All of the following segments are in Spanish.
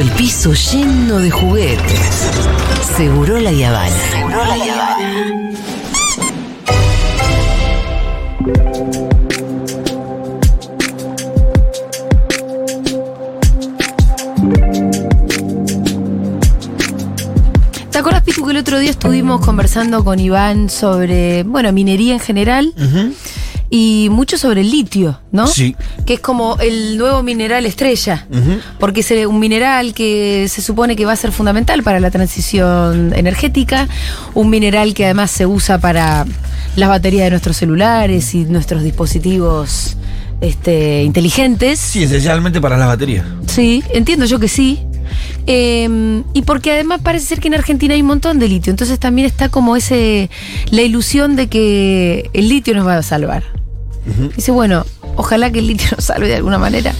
todo el piso lleno de juguetes. Seguro la Yavana. Seguro la Yavana. ¿Te acuerdas, Pitu, que el otro día estuvimos conversando con Iván sobre, bueno, minería en general y mucho sobre el litio, ¿no? Sí. Que es como el nuevo mineral estrella, porque es un mineral que se supone que va a ser fundamental para la transición energética, un mineral que además se usa para las baterías de nuestros celulares y nuestros dispositivos este, inteligentes. Sí, esencialmente para las baterías. Sí, entiendo yo que sí. Eh, y porque además parece ser que en Argentina hay un montón de litio, entonces también está como ese la ilusión de que el litio nos va a salvar. Dice, bueno, ojalá que el litio nos salve de alguna manera.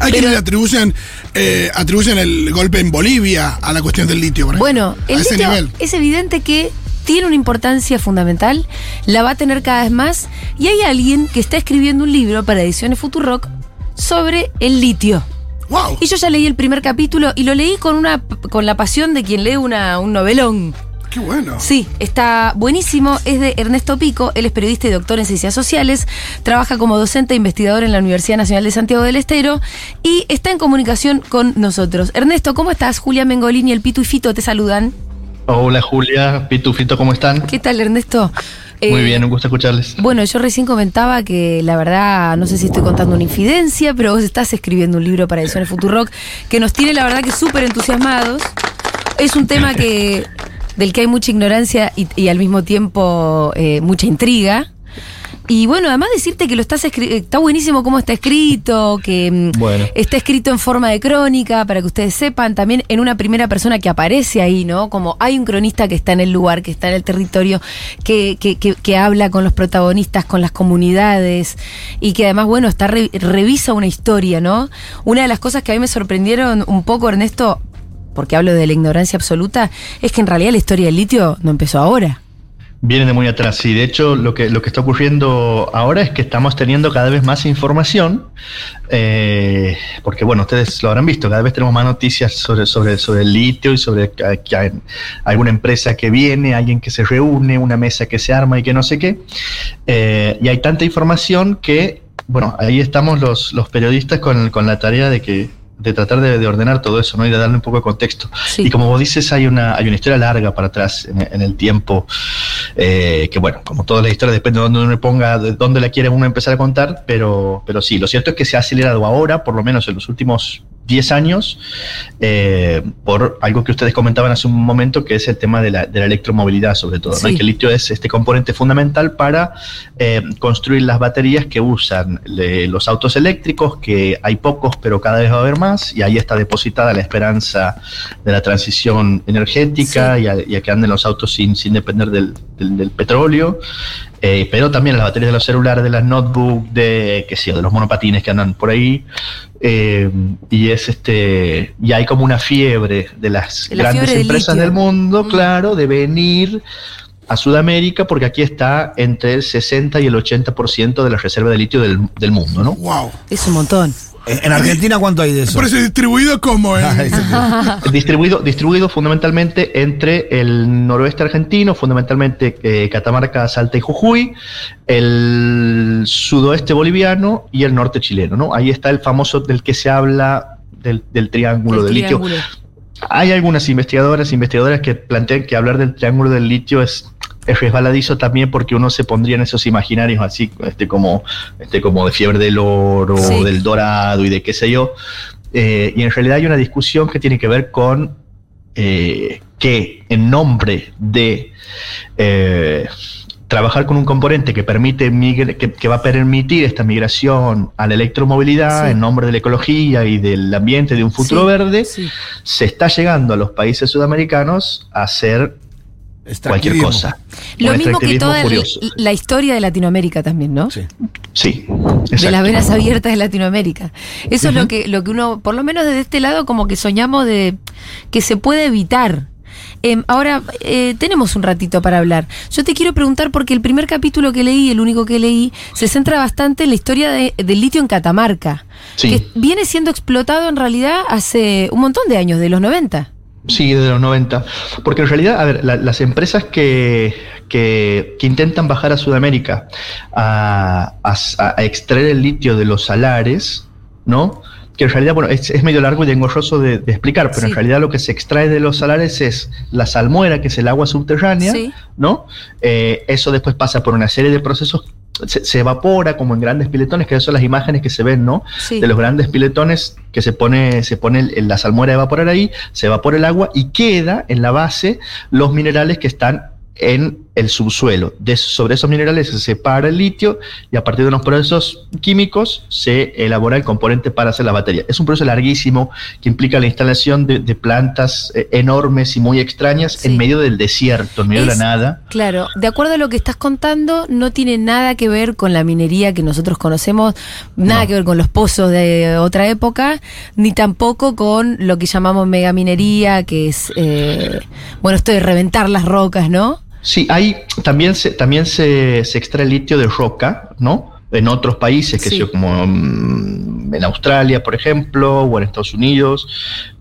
Hay Pero- quienes atribuyen, eh, atribuyen el golpe en Bolivia a la cuestión del litio, por ejemplo. Bueno, el a ese litio nivel. es evidente que tiene una importancia fundamental, la va a tener cada vez más, y hay alguien que está escribiendo un libro para Ediciones Futurock sobre el litio. ¡Wow! Y yo ya leí el primer capítulo y lo leí con una con la pasión de quien lee una, un novelón. ¡Qué bueno! Sí, está buenísimo. Es de Ernesto Pico, él es periodista y doctor en ciencias sociales, trabaja como docente e investigador en la Universidad Nacional de Santiago del Estero y está en comunicación con nosotros. Ernesto, ¿cómo estás? Julia Mengolini, el Pitu y Fito te saludan. Hola Julia, Pitufito, ¿cómo están? ¿Qué tal, Ernesto? Muy Eh, bien, un gusto escucharles. Bueno, yo recién comentaba que la verdad, no sé si estoy contando una infidencia, pero vos estás escribiendo un libro para Ediciones Futurock que nos tiene la verdad que súper entusiasmados. Es un tema que del que hay mucha ignorancia y, y al mismo tiempo eh, mucha intriga. Y bueno, además decirte que lo estás está buenísimo cómo está escrito, que mm, Bueno. está escrito en forma de crónica, para que ustedes sepan, también en una primera persona que aparece ahí, ¿no? Como hay un cronista que está en el lugar, que está en el territorio, que, que, que, que habla con los protagonistas, con las comunidades, y que además, bueno, está re- revisa una historia, ¿no? Una de las cosas que a mí me sorprendieron un poco, Ernesto, porque hablo de la ignorancia absoluta, es que en realidad la historia del litio no empezó ahora. Vienen de muy atrás, y de hecho lo que, lo que está ocurriendo ahora es que estamos teniendo cada vez más información, eh, porque bueno, ustedes lo habrán visto, cada vez tenemos más noticias sobre, sobre, sobre el litio y sobre que hay alguna empresa que viene, alguien que se reúne, una mesa que se arma y que no sé qué, Eh, y hay tanta información que, bueno, ahí estamos los, los periodistas con, con la tarea de que de tratar de, de ordenar todo eso, ¿no? Y de darle un poco de contexto. Sí. Y como vos dices, hay una, hay una historia larga para atrás en, en el tiempo, eh, que bueno, como todas las historias, depende de dónde uno ponga, de dónde la quiere uno empezar a contar, pero, pero sí, lo cierto es que se ha acelerado ahora, por lo menos en los últimos 10 años, eh, por algo que ustedes comentaban hace un momento, que es el tema de la, de la electromovilidad, sobre todo. Sí. Que el litio es este componente fundamental para eh, construir las baterías que usan le- los autos eléctricos, que hay pocos, pero cada vez va a haber más, y ahí está depositada la esperanza de la transición energética y, a, y a que anden los autos sin, sin depender del, del- del petróleo. Eh, pero también las baterías de los celulares, de las notebooks, de qué sé yo, de los monopatines que andan por ahí. Eh, y es este. Y hay como una fiebre de las De la grandes empresas litio. del mundo, Mm. claro, de venir a Sudamérica, porque aquí está entre el 60 y el 80% de la reserva de litio del, del mundo, ¿no? ¡Wow! Es un montón. ¿En en Argentina cuánto hay de eso? Por eso distribuido como en. distribuido, distribuido fundamentalmente entre el noroeste argentino, fundamentalmente eh, Catamarca, Salta y Jujuy, el sudoeste boliviano y el norte chileno, ¿no? Ahí está el famoso del que se habla del, del triángulo El del litio. triángulo. Hay algunas investigadoras, investigadoras que plantean que hablar del triángulo del litio es, es resbaladizo también porque uno se pondría en esos imaginarios así, este como, este como de fiebre del oro, Sí. del dorado y de qué sé yo. Eh, y en realidad hay una discusión que tiene que ver con eh, que en nombre de eh, trabajar con un componente que permite migre- que, que va a permitir esta migración a la electromovilidad Sí. en nombre de la ecología y del ambiente de un futuro Sí, verde, se está llegando a los países sudamericanos a hacer cualquier cosa. Lo Un mismo que toda la, historia de Latinoamérica también, ¿no? Sí. Sí, de las venas abiertas de Latinoamérica. Eso es lo que, lo que uno, por lo menos desde este lado, como que soñamos de que se puede evitar. Em, ahora, eh, tenemos un ratito para hablar. Yo te quiero preguntar porque el primer capítulo que leí, el único que leí, se centra bastante en la historia de- del litio en Catamarca, Sí. que viene siendo explotado en realidad hace un montón de años, de los 90. Sí, de los 90. Porque en realidad, a ver, la- las empresas que, que, que intentan bajar a Sudamérica a, a- a extraer el litio de los salares, ¿no? Que en realidad, bueno, es, es medio largo y engorroso de, de explicar, pero Sí. en realidad lo que se extrae de los salares es la salmuera, que es el agua subterránea, Sí. ¿no? Eh, eso después pasa por una serie de procesos, se, se evapora como en grandes piletones, que son las imágenes que se ven, ¿no? Sí. de los grandes piletones que se pone, se pone el- la salmuera a evaporar ahí, se evapora el agua y queda en la base los minerales que están en el subsuelo. De, sobre esos minerales se separa el litio y a partir de unos procesos químicos se elabora el componente para hacer la batería. Es un proceso larguísimo que implica la instalación de, de plantas eh, enormes y muy extrañas Sí. en medio del desierto, en medio de la nada. Claro, de acuerdo a lo que estás contando, no tiene nada que ver con la minería que nosotros conocemos, nada No. que ver con los pozos de otra época, ni tampoco con lo que llamamos megaminería, que es, eh, bueno, esto de reventar las rocas, ¿no? Sí, hay también se, también se, se extrae litio de roca, ¿no? En otros países, que Sí. como mm, en Australia, por ejemplo, o en Estados Unidos,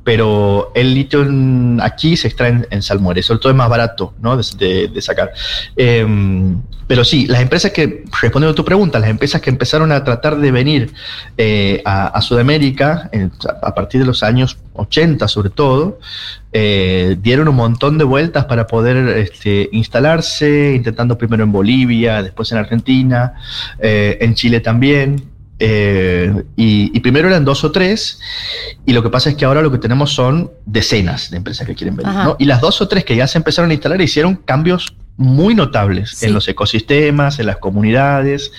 pero el litio en- aquí se extrae en, en salmuera, sobre todo es más barato, ¿no? De, de- de sacar. Em, pero sí, las empresas que, respondiendo a tu pregunta, las empresas que empezaron a tratar de venir eh, a, a Sudamérica en- a partir de los años 80 sobre todo, eh, dieron un montón de vueltas para poder este, instalarse, intentando primero en Bolivia, después en Argentina, eh, en Chile también. eh, y, y primero eran dos o tres, y lo que pasa es que ahora lo que tenemos son decenas de empresas que quieren venir. Y las dos o tres que ya se empezaron a instalar hicieron cambios muy notables Sí. en los ecosistemas, en las comunidades,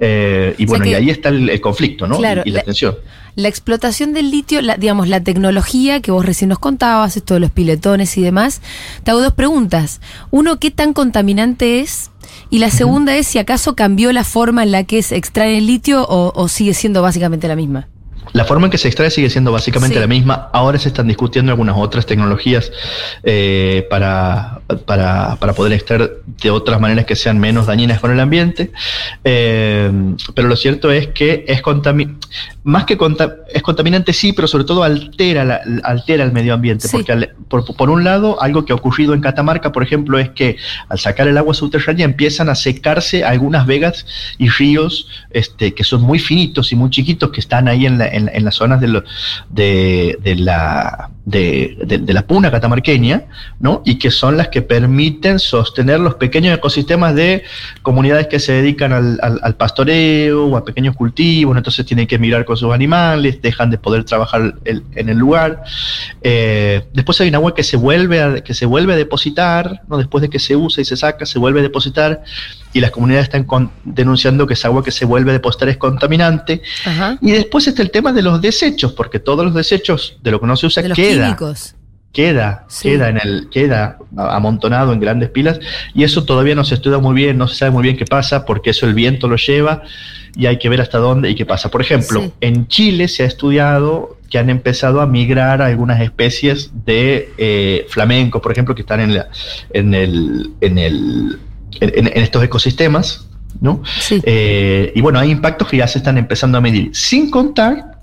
eh, y O sea bueno, que- y ahí está el, el conflicto, ¿no? Claro, y, y la la- tensión. La explotación del litio, la- digamos, la tecnología que vos recién nos contabas, esto de los piletones y demás, te hago dos preguntas. Uno, ¿qué tan contaminante es? Y la segunda es si acaso cambió la forma en la que se extrae el litio o, o sigue siendo básicamente la misma. La forma en que se extrae sigue siendo básicamente Sí. la misma. Ahora se están discutiendo algunas otras tecnologías eh, para, para, para poder extraer de otras maneras que sean menos dañinas con el ambiente. Eh, pero lo cierto es que es más que conta- es contaminante sí, pero sobre todo altera, la- altera el medio ambiente. Sí. Porque al- por, por un lado, algo que ha ocurrido en Catamarca, por ejemplo, es que al sacar el agua subterránea empiezan a secarse algunas vegas y ríos este, que son muy finitos y muy chiquitos que están ahí en, la- en, las zonas de, lo- de, de la, de, de- de la puna catamarqueña, ¿no? Y que son las que permiten sostener los pequeños ecosistemas de comunidades que se dedican al, al- al pastoreo o a pequeños cultivos, entonces tienen que migrar con sus animales, dejan de poder trabajar el- en el lugar. Eh, después hay un agua que se vuelve a, que se vuelve a depositar, ¿no? después de que se usa y se saca, se vuelve a depositar y las comunidades están con- denunciando que esa agua que se vuelve a depositar es contaminante. Ajá. Y después está el tema de los desechos, porque todos los desechos de lo que no se usa De los queda químicos. queda, Sí. queda en el, queda amontonado en grandes pilas, y eso todavía no se estudia muy bien, no se sabe muy bien qué pasa, porque eso el viento lo lleva y hay que ver hasta dónde y qué pasa. Por ejemplo, Sí. en Chile se ha estudiado que han empezado a migrar algunas especies de eh, flamenco, por ejemplo, que están en, la, en, el, en, el, en, en estos ecosistemas, ¿no? Sí. Eh, y bueno, hay impactos que ya se están empezando a medir, sin contar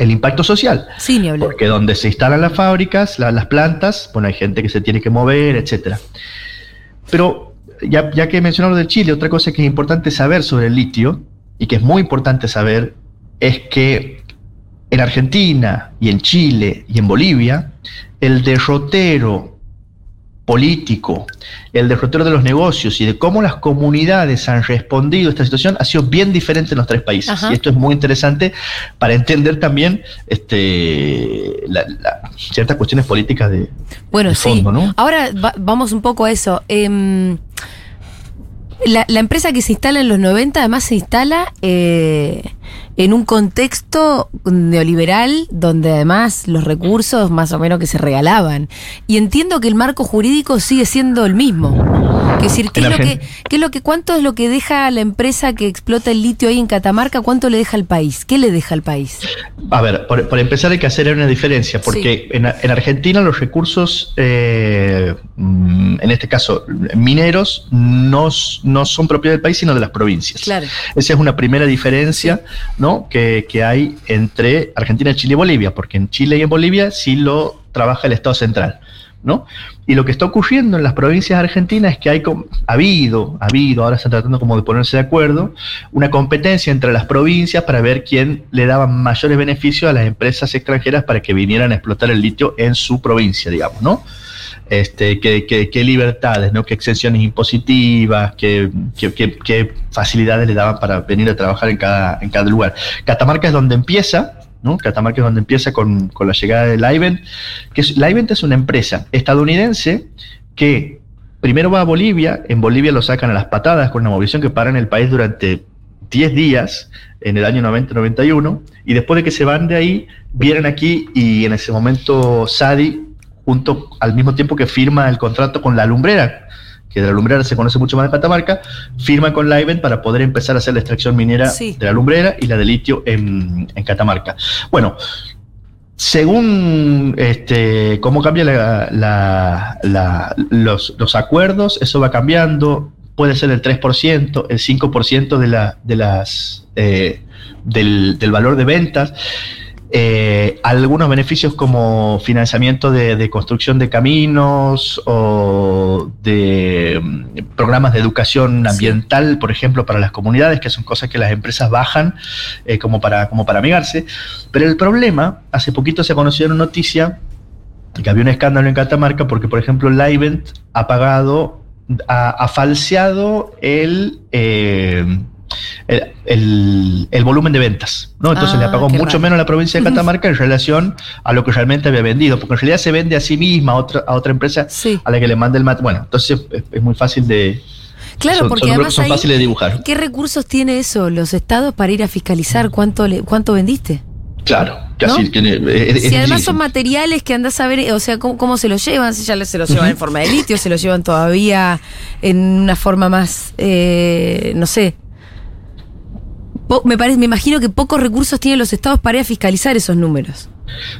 el impacto social. sí, ni hablar. Porque donde se instalan las fábricas, la- las plantas, bueno, hay gente que se tiene que mover, etcétera. Pero ya, ya que mencionamos del Chile, otra cosa que es importante saber sobre el litio, y que es muy importante saber, es que en Argentina y en Chile y en Bolivia, el derrotero político, el derrotero de los negocios y de cómo las comunidades han respondido a esta situación ha sido bien diferente en los tres países. Ajá. Y esto es muy interesante para entender también este, la- la- ciertas cuestiones políticas de, Bueno, de sí. fondo, ¿no? Ahora va- vamos un poco a eso. Em, la, la empresa que se instala en los 90 además se instala eh, en un contexto neoliberal donde además los recursos más o menos que se regalaban. Y entiendo que el marco jurídico sigue siendo el mismo. Quiero decir, ¿qué es, lo que, qué es lo que, ¿cuánto es lo que deja la empresa que explota el litio ahí en Catamarca? ¿Cuánto le deja al país? ¿Qué le deja al país? A ver, por, por empezar hay que hacer una diferencia, porque en, en Argentina los recursos, eh, mm, en este caso mineros, no, no son propiedad del país, sino de las provincias. Claro. Esa es una primera diferencia ¿no? que, que hay entre Argentina, Chile y Bolivia, porque en Chile y en Bolivia sí lo trabaja el Estado central. Y lo que está ocurriendo en las provincias argentinas es que ha habido, ha habido, ahora están tratando como de ponerse de acuerdo, una competencia entre las provincias para ver quién le daba mayores beneficios a las empresas extranjeras para que vinieran a explotar el litio en su provincia, digamos, ¿no? Este, qué, libertades, ¿no? qué exenciones impositivas, qué, facilidades le daban para venir a trabajar en cada lugar. Catamarca es donde empieza, ¿no? Catamarca es donde empieza con, con la llegada de Livent, que es, es una empresa estadounidense que primero va a Bolivia, en Bolivia lo sacan a las patadas con una movilización que para en el país durante 10 días en el año 90-91 y después de que se van de ahí vienen aquí y en ese momento Sadi junto al mismo tiempo que firma el contrato con la lumbrera que de la lumbrera se conoce mucho más de Catamarca, firma con Livent para poder empezar a hacer la extracción minera Sí. de la lumbrera y la de litio en, en Catamarca. Bueno, según este, cómo cambia la- la- la- los, los acuerdos, eso va cambiando. Puede ser el 3%, el 5% de, la, de las, eh, del, del valor de ventas. Eh, algunos beneficios como financiamiento de, de construcción de caminos o de mm, programas de educación ambiental, por ejemplo, para las comunidades, que son cosas que las empresas bajan eh, como, para, como para amigarse. Pero el problema, hace poquito se conoció en una noticia que había un escándalo en Catamarca porque, por ejemplo, Livent ha pagado, ha, ha falseado el, eh, el, el- el volumen de ventas. ¿no? Entonces Ah, le pagó qué mucho raro. menos a la provincia de Catamarca en relación a lo que realmente había vendido, porque en realidad se vende a sí misma a otra, a otra empresa Sí. a la que le manda el mat. Bueno, entonces es, es muy fácil de. Claro, son- porque son además son fáciles de dibujar. ¿qué recursos tiene eso los estados para ir a fiscalizar cuánto le, cuánto vendiste? Claro, casi. ¿No? que- es- es Si además son materiales que andás a ver, o sea, cómo, cómo se los llevan, si ya se los llevan en forma de litio, se los llevan todavía en una forma más, eh, no sé. Po- me parece, me imagino que pocos recursos tienen los estados para ir a fiscalizar esos números.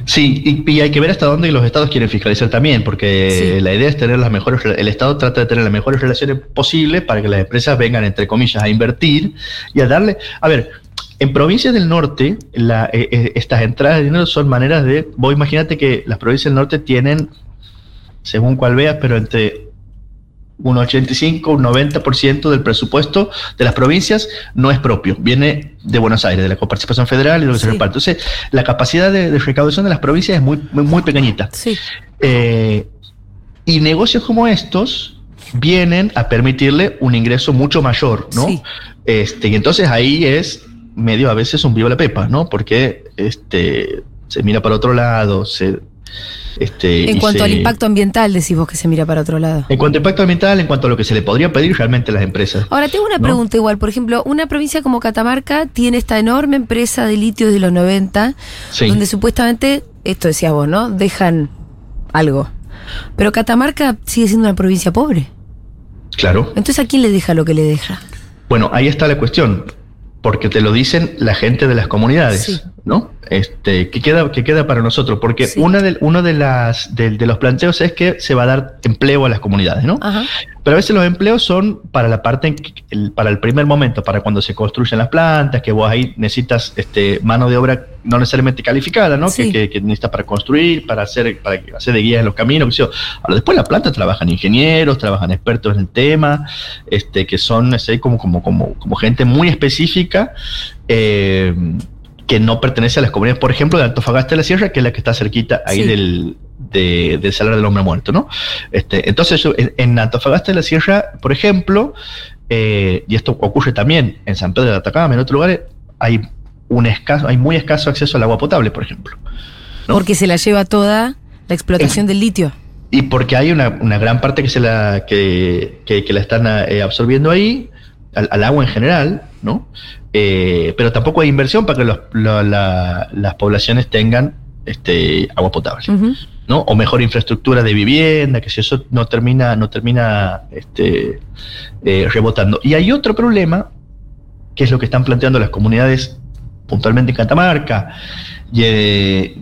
Sí, y, y hay que ver hasta dónde los estados quieren fiscalizar también, porque Sí. la idea es tener las mejores, el Estado trata de tener las mejores relaciones posibles para que las empresas vengan, entre comillas, a invertir y a darle, a ver, en provincias del norte, la- eh, eh, estas entradas de dinero son maneras de, vos imagínate que las provincias del norte tienen, según cual veas, pero entre un 85, un 90% del presupuesto de las provincias no es propio, viene de Buenos Aires, de la coparticipación federal y de lo que Sí. se reparte. Entonces, la capacidad de, de recaudación de las provincias es muy, muy, muy pequeñita. Sí. Eh, y negocios como estos vienen a permitirle un ingreso mucho mayor, ¿no? Sí. Este, y entonces ahí es medio a veces un vivo la pepa, ¿no? Porque este, se mira para otro lado, se... Este, En cuanto se- al impacto ambiental, decís vos que se mira para otro lado. En cuanto a impacto ambiental, en cuanto a lo que se le podría pedir realmente a las empresas. Ahora, tengo una ¿No? pregunta igual. Por ejemplo, una provincia como Catamarca tiene esta enorme empresa de litio de los 90, Sí. donde supuestamente, esto decías vos, ¿no? Dejan algo. Pero Catamarca sigue siendo una provincia pobre. Claro. Entonces, ¿a quién le deja lo que le deja? Bueno, ahí está la cuestión, porque te lo dicen la gente de las comunidades, Sí. ¿No? Este, ¿qué queda, qué queda para nosotros? Porque Sí. una de, uno de, las, de, de los planteos es que se va a dar empleo a las comunidades, ¿no? Ajá. Pero a veces los empleos son para la parte, en que- el- para el primer momento, para cuando se construyen las plantas, que vos ahí necesitas este, mano de obra no necesariamente calificada, ¿no? Sí. Que, que, que necesitas para construir, para hacer, para que- hacer de guías en los caminos, sé yo. Ahora, después la planta trabajan ingenieros, trabajan expertos en el tema, este, que son este, como, como, como, como gente muy específica. eh, que no pertenece a las comunidades, por ejemplo, de Antofagasta de la Sierra, que es la que está cerquita ahí Sí. del, de- del Salar del Hombre Muerto, ¿no? Este, entonces, en, en Antofagasta de la Sierra, por ejemplo, eh, y esto ocurre también en San Pedro de Atacama, en otros lugares, hay un escaso, hay muy escaso acceso al agua potable, por ejemplo. ¿no? Porque se la lleva toda la explotación del litio. Y porque hay una, una gran parte que se la, que, que- que la están eh, absorbiendo ahí, al, al agua en general, ¿no? Eh, pero tampoco hay inversión para que los- la- la- las poblaciones tengan este, agua potable. ¿no? O mejor infraestructura de vivienda, que si eso no termina, no termina este, eh, rebotando. Y hay otro problema, que es lo que están planteando las comunidades puntualmente en Catamarca y, eh,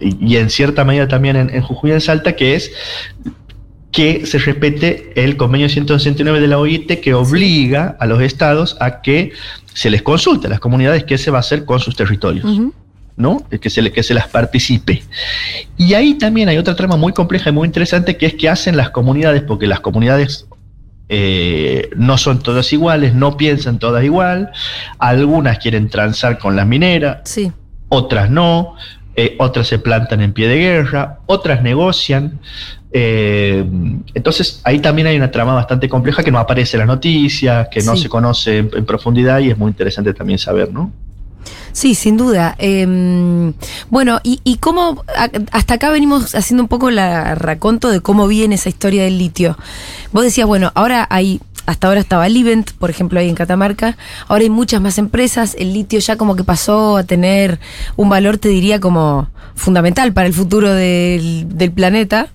y en cierta medida también en, en Jujuy y en Salta, que es que se respete el convenio 169 de la OIT que obliga a los estados a que se les consulte a las comunidades qué se va a hacer con sus territorios. ¿no? Que se, le, que se las participe. Y ahí también hay otra trama muy compleja y muy interesante que es que hacen las comunidades, porque las comunidades eh, no son todas iguales, no piensan todas igual, algunas quieren transar con las mineras, Sí. otras no, eh, otras se plantan en pie de guerra, otras negocian. Eh, entonces ahí también hay una trama bastante compleja que no aparece en las noticias, que no Sí. se conoce en, en profundidad y es muy interesante también saber, ¿no? Sí, sin duda. Eh, bueno, y, y cómo, a- hasta acá venimos haciendo un poco la raconto de cómo viene esa historia del litio. Vos decías, bueno, ahora hay, hasta ahora estaba Livent, por ejemplo, ahí en Catamarca, ahora hay muchas más empresas, el litio ya como que pasó a tener un valor, te diría, como fundamental para el futuro del, del planeta.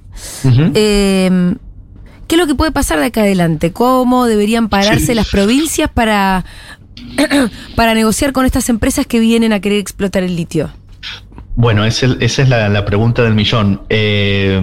Eh, ¿Qué es lo que puede pasar de acá adelante? ¿Cómo deberían pararse Sí. las provincias para, para negociar con estas empresas que vienen a querer explotar el litio? Bueno, esa es la, la pregunta del millón. Eh,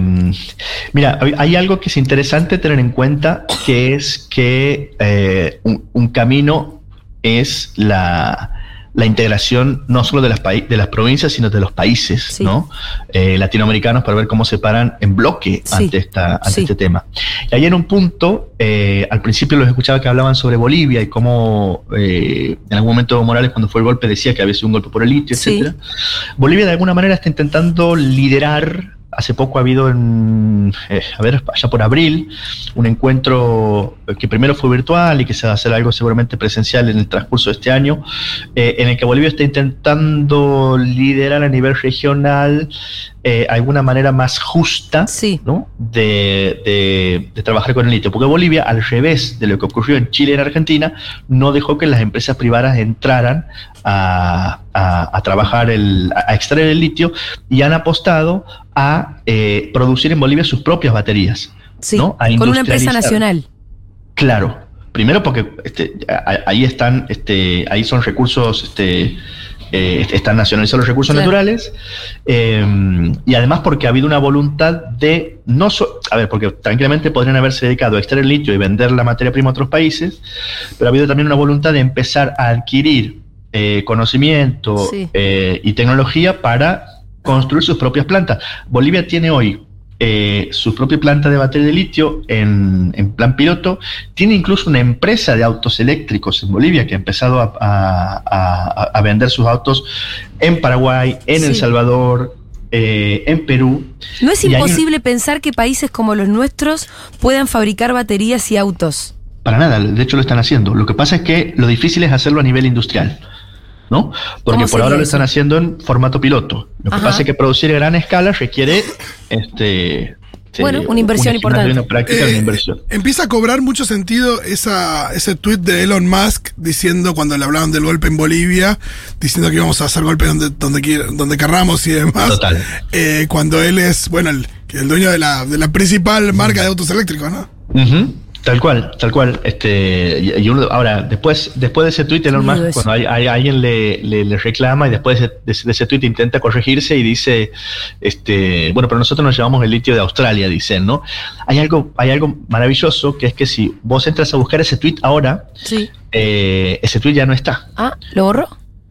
mira, hay- hay algo que es interesante tener en cuenta, que es que eh, un, un camino es la, la integración no solo de las, de las provincias, sino de los países Sí. ¿no? Eh, latinoamericanos para ver cómo se paran en bloque Sí. ante, esta, ante Sí. este tema. Y ahí en un punto, eh, al principio los escuchaba que hablaban sobre Bolivia y cómo eh, en algún momento Morales cuando fue el golpe decía que había sido un golpe por el litio, etcétera. Bolivia de alguna manera está intentando liderar. Hace poco ha habido, en, eh, a ver, allá por abril, un encuentro que primero fue virtual y que se va a hacer algo seguramente presencial en el transcurso de este año, eh, en el que Bolivia está intentando liderar a nivel regional eh, alguna manera más justa Sí. ¿no? de, de- de trabajar con el litio. Porque Bolivia, al revés de lo que ocurrió en Chile y en Argentina, no dejó que las empresas privadas entraran a, a- a trabajar, el, a a extraer el litio y han apostado a eh, producir en Bolivia sus propias baterías. Sí, ¿no? A con una empresa nacional. Claro. Primero porque este, ahí están, este, ahí son recursos, este, eh, están nacionalizados los recursos Claro. naturales, eh, y además porque ha habido una voluntad de no so- a ver, porque tranquilamente podrían haberse dedicado a extraer el litio y vender la materia prima a otros países, pero ha habido también una voluntad de empezar a adquirir eh, conocimiento Sí. y tecnología para construir sus propias plantas. Bolivia tiene hoy eh, su propia planta de batería de litio en, en plan piloto. Tiene incluso una empresa de autos eléctricos en Bolivia que ha empezado a, a- vender sus autos en Paraguay, en El. Salvador, eh, en Perú. ¿No es imposible pensar que países como los nuestros puedan fabricar baterías y autos? Para nada, de hecho lo están haciendo. Lo que pasa es que lo difícil es hacerlo a nivel industrial. ¿No? Porque ¿Cómo por ahora lo están haciendo en formato piloto. Lo que Ajá. pasa es que producir a gran escala requiere este, Bueno, una inversión una importante. Una práctica de Eh, una inversión. Empieza a cobrar mucho sentido esa, ese tweet de Elon Musk diciendo cuando le hablaban del golpe en Bolivia, diciendo que íbamos a hacer golpes donde, donde, quiera- donde querramos y demás. Total. Eh, cuando él es, bueno, el, el dueño de la, de la principal marca de autos eléctricos, ¿no? Tal cual, tal cual. Este, y, uno, ahora, después, después de ese tweet, Elon Musk, cuando hay, hay- alguien le, le- le reclama y después de, ese- de ese- de ese tweet intenta corregirse y dice, este, bueno, pero nosotros nos llevamos el litio de Australia, dicen, ¿no? Hay algo, hay algo maravilloso que es que si vos entras a buscar ese tweet ahora, Sí. eh, ese tweet ya no está. Ah, ¿lo borró?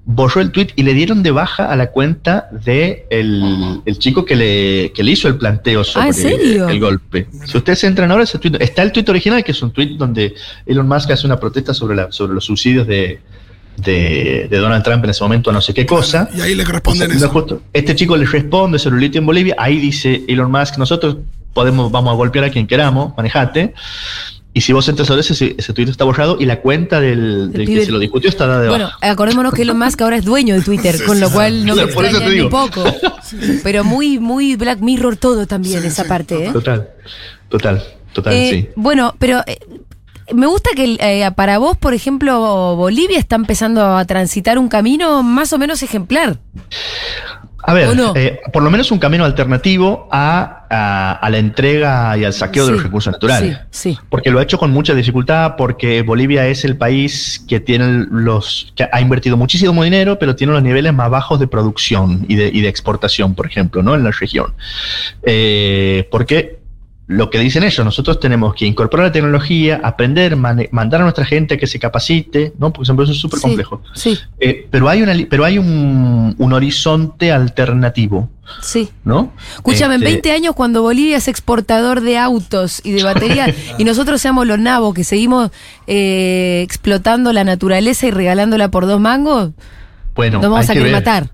Borró el tweet y le dieron de baja a la cuenta de el, el chico que le, que le hizo el planteo sobre Ah, ¿en serio? el golpe. Si ustedes entran ahora, ese tweet, está el tweet original, que es un tweet donde Elon Musk hace una protesta sobre, la, sobre los subsidios de, de, de Donald Trump en ese momento a no sé qué cosa. Y ahí le responden O sea, eso. justo, este chico le responde sobre el litio en Bolivia. Ahí dice Elon Musk, nosotros podemos, vamos a golpear a quien queramos, manejate. Y si vos entras ahora, ese, ese tweet está borrado y la cuenta del, que se lo discutió está dada de Bueno, acordémonos que Elon Musk ahora es dueño de Twitter, con lo cual no me Por eso te digo. poco. Pero muy, muy Black Mirror todo también, Sí, esa sí, parte, ¿eh? Total, total, total, Eh, sí. Bueno, pero eh, me gusta que eh, para vos, por ejemplo, Bolivia está empezando a transitar un camino más o menos ejemplar. A ver, eh, por lo menos un camino alternativo a, a- a la entrega y al saqueo de Sí, los recursos naturales. Sí, sí. Porque lo ha hecho con mucha dificultad, porque Bolivia es el país que tiene los que ha invertido muchísimo dinero, pero tiene los niveles más bajos de producción y de, y de exportación, por ejemplo, ¿no? En la región. Eh, porque lo que dicen ellos, nosotros tenemos que incorporar la tecnología, aprender, mandar a nuestra gente que se capacite, ¿no? Porque siempre eso es súper complejo. Sí, Eh, pero hay, una, pero hay un, un horizonte alternativo, sí. ¿no? Escúchame, en Este, 20 años cuando Bolivia es exportador de autos y de baterías y nosotros seamos los nabos que seguimos eh, explotando la naturaleza y regalándola por dos mangos, Bueno, nos vamos hay a que matar.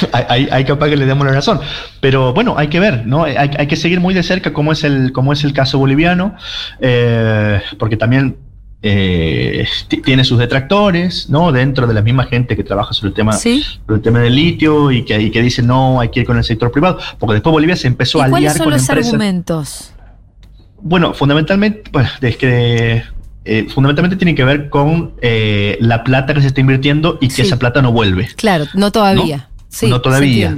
hay, hay, capaz que le demos la razón. Pero bueno, hay que ver, ¿no? Hay, hay que seguir muy de cerca cómo es el, cómo es el caso boliviano, eh, porque también eh, tiene sus detractores, ¿no? Dentro de la misma gente que trabaja sobre el tema, ¿Sí? sobre el tema del litio y que, y que dice no, hay que ir con el sector privado, porque después Bolivia se empezó ¿Y a cuáles aliar son con los argumentos? Bueno, fundamentalmente, pues, es que eh, fundamentalmente tiene que ver con eh, la plata que se está invirtiendo y que Sí. esa plata no vuelve. Claro, no todavía. Sí, no todavía.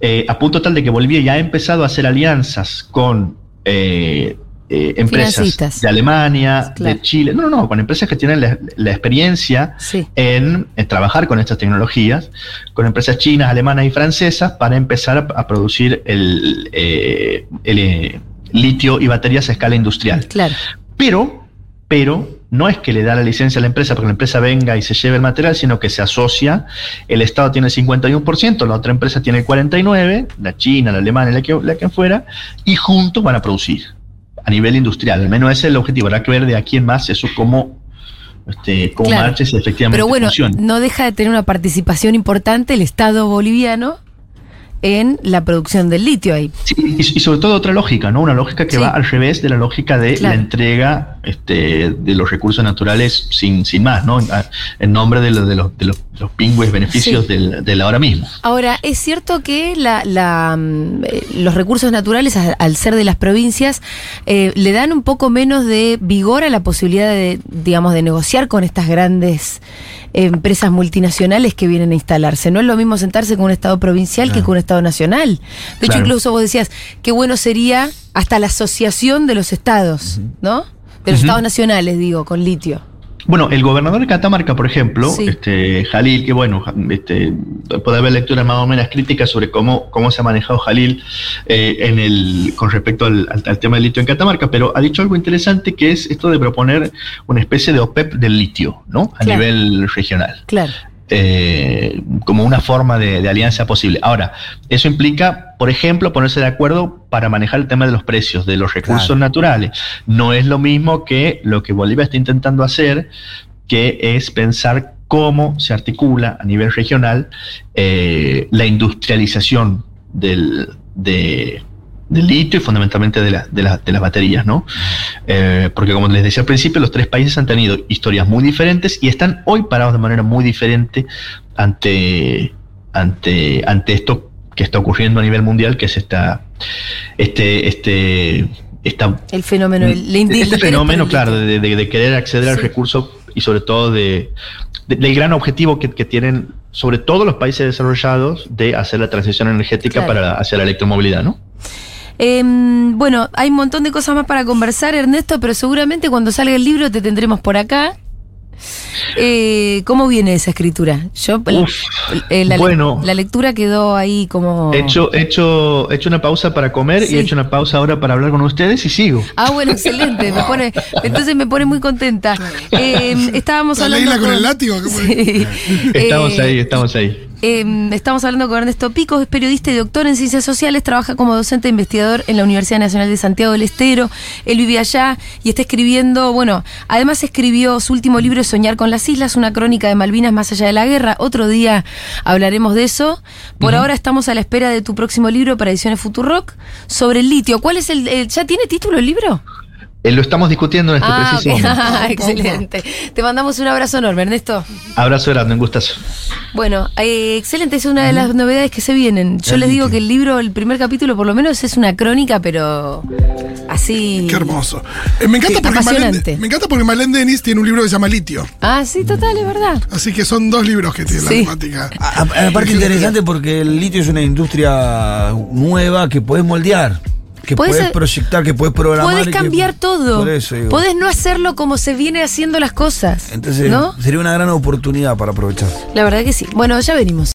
Eh, a punto tal de que Bolivia ya ha empezado a hacer alianzas con eh, eh, empresas de Alemania, Claro. de Chile, no, no, no, con empresas que tienen la, la experiencia Sí. en, en trabajar con estas tecnologías, con empresas chinas, alemanas y francesas para empezar a, a producir el, el, litio y baterías a escala industrial. Claro. Pero, pero no es que le da la licencia a la empresa porque la empresa venga y se lleve el material, sino que se asocia. El Estado tiene el 51%, la otra empresa tiene el 49%, la China, la Alemania, la que, la que fuera, y juntos van a producir a nivel industrial. Al menos ese es el objetivo. Habrá que ver de aquí en más eso cómo, este, cómo Claro. marcha si efectivamente Pero bueno, funciona. no deja de tener una participación importante el Estado boliviano en la producción del litio ahí. Sí, y, y sobre todo otra lógica, ¿no? Una lógica que Sí. va al revés de la lógica de Claro. la entrega este, de los recursos naturales sin, sin más, ¿no? En, nombre de, lo- de los, de los, de los pingües beneficios Sí. del, del ahora mismo. Ahora, es cierto que la, la, mm, los recursos naturales, al ser de las provincias, eh, le dan un poco menos de vigor a la posibilidad de, digamos, de negociar con estas grandes empresas multinacionales que vienen a instalarse. No es lo mismo sentarse con un Estado provincial que con un Estado nacional. De hecho, Claro. incluso vos decías, qué bueno sería hasta la asociación de los estados, ¿no? De los Ujú. estados nacionales, digo, con litio. Bueno, el gobernador de Catamarca, por ejemplo, Sí. este, Jalil, que bueno, este, puede haber lecturas más o menos críticas sobre cómo, cómo se ha manejado Jalil eh, en el, con respecto al, al- al tema del litio en Catamarca, pero ha dicho algo interesante que es esto de proponer una especie de OPEP del litio, ¿no? A Claro. nivel regional. Claro. Eh, como una forma de, de alianza posible. Ahora, eso implica, por ejemplo, ponerse de acuerdo para manejar el tema de los precios de los recursos Claro. naturales. No es lo mismo que lo que Bolivia está intentando hacer, que es pensar cómo se articula a nivel regional eh, la industrialización del, de- del litio y fundamentalmente de, la- de, la- de las baterías, ¿no? Eh, porque como les decía al principio, los tres países han tenido historias muy diferentes y están hoy parados de manera muy diferente ante, ante, ante esto que está ocurriendo a nivel mundial, que es esta, este, este, esta, El fenómeno, el, el este fenómeno, claro, de, de- querer acceder al recurso y sobre todo de, de- del gran objetivo que, que tienen sobre todo los países desarrollados de hacer la transición energética Claro. para hacia la electromovilidad, ¿no? Em, bueno, hay un montón de cosas más para conversar, Ernesto, pero seguramente cuando salga el libro te tendremos por acá. Eh, ¿Cómo viene esa escritura? Yo, Uf, eh, la, bueno. la lectura quedó ahí como. He hecho, he hecho, he hecho una pausa para comer Sí. y he hecho una pausa ahora para hablar con ustedes y sigo. Ah, bueno, excelente. Me pone, entonces me pone muy contenta. Em, estábamos ¿La hablando. Leila con el látigo? Sí. Estamos Eh, ahí, estamos ahí. Eh, estamos hablando con Ernesto Picos, es periodista y doctor en ciencias sociales, trabaja como docente e investigador en la Universidad Nacional de Santiago del Estero. Él vive allá y está escribiendo, bueno, además escribió su último libro Soñar con las Islas, una crónica de Malvinas más allá de la guerra. Otro día hablaremos de eso. Por ahora estamos a la espera de tu próximo libro para Ediciones Futurock sobre el litio. ¿Cuál es el, el- ya tiene título el libro? Eh, lo estamos discutiendo en este Ah, preciso momento. excelente. Te mandamos un abrazo enorme, Ernesto. Abrazo grande, un gustazo. Bueno, eh, excelente, es una de las novedades que se vienen. Yo les digo que el libro, el primer capítulo por lo menos es una crónica, pero así... Qué hermoso. Eh, me, encanta Sí, porque. Malén, me encanta porque Malén Denis tiene un libro que se llama Litio. Ah, sí, total, es verdad. Así que son dos libros que tienen Sí. la temática. Aparte interesante porque el litio es una industria nueva que podés moldear, que ser- proyectar, que podés programar. Que- cambiar todo. Por eso digo. Podés no hacerlo como se viene haciendo las cosas. Entonces ¿No? sería una gran oportunidad para aprovechar. La verdad que sí. Bueno, ya venimos.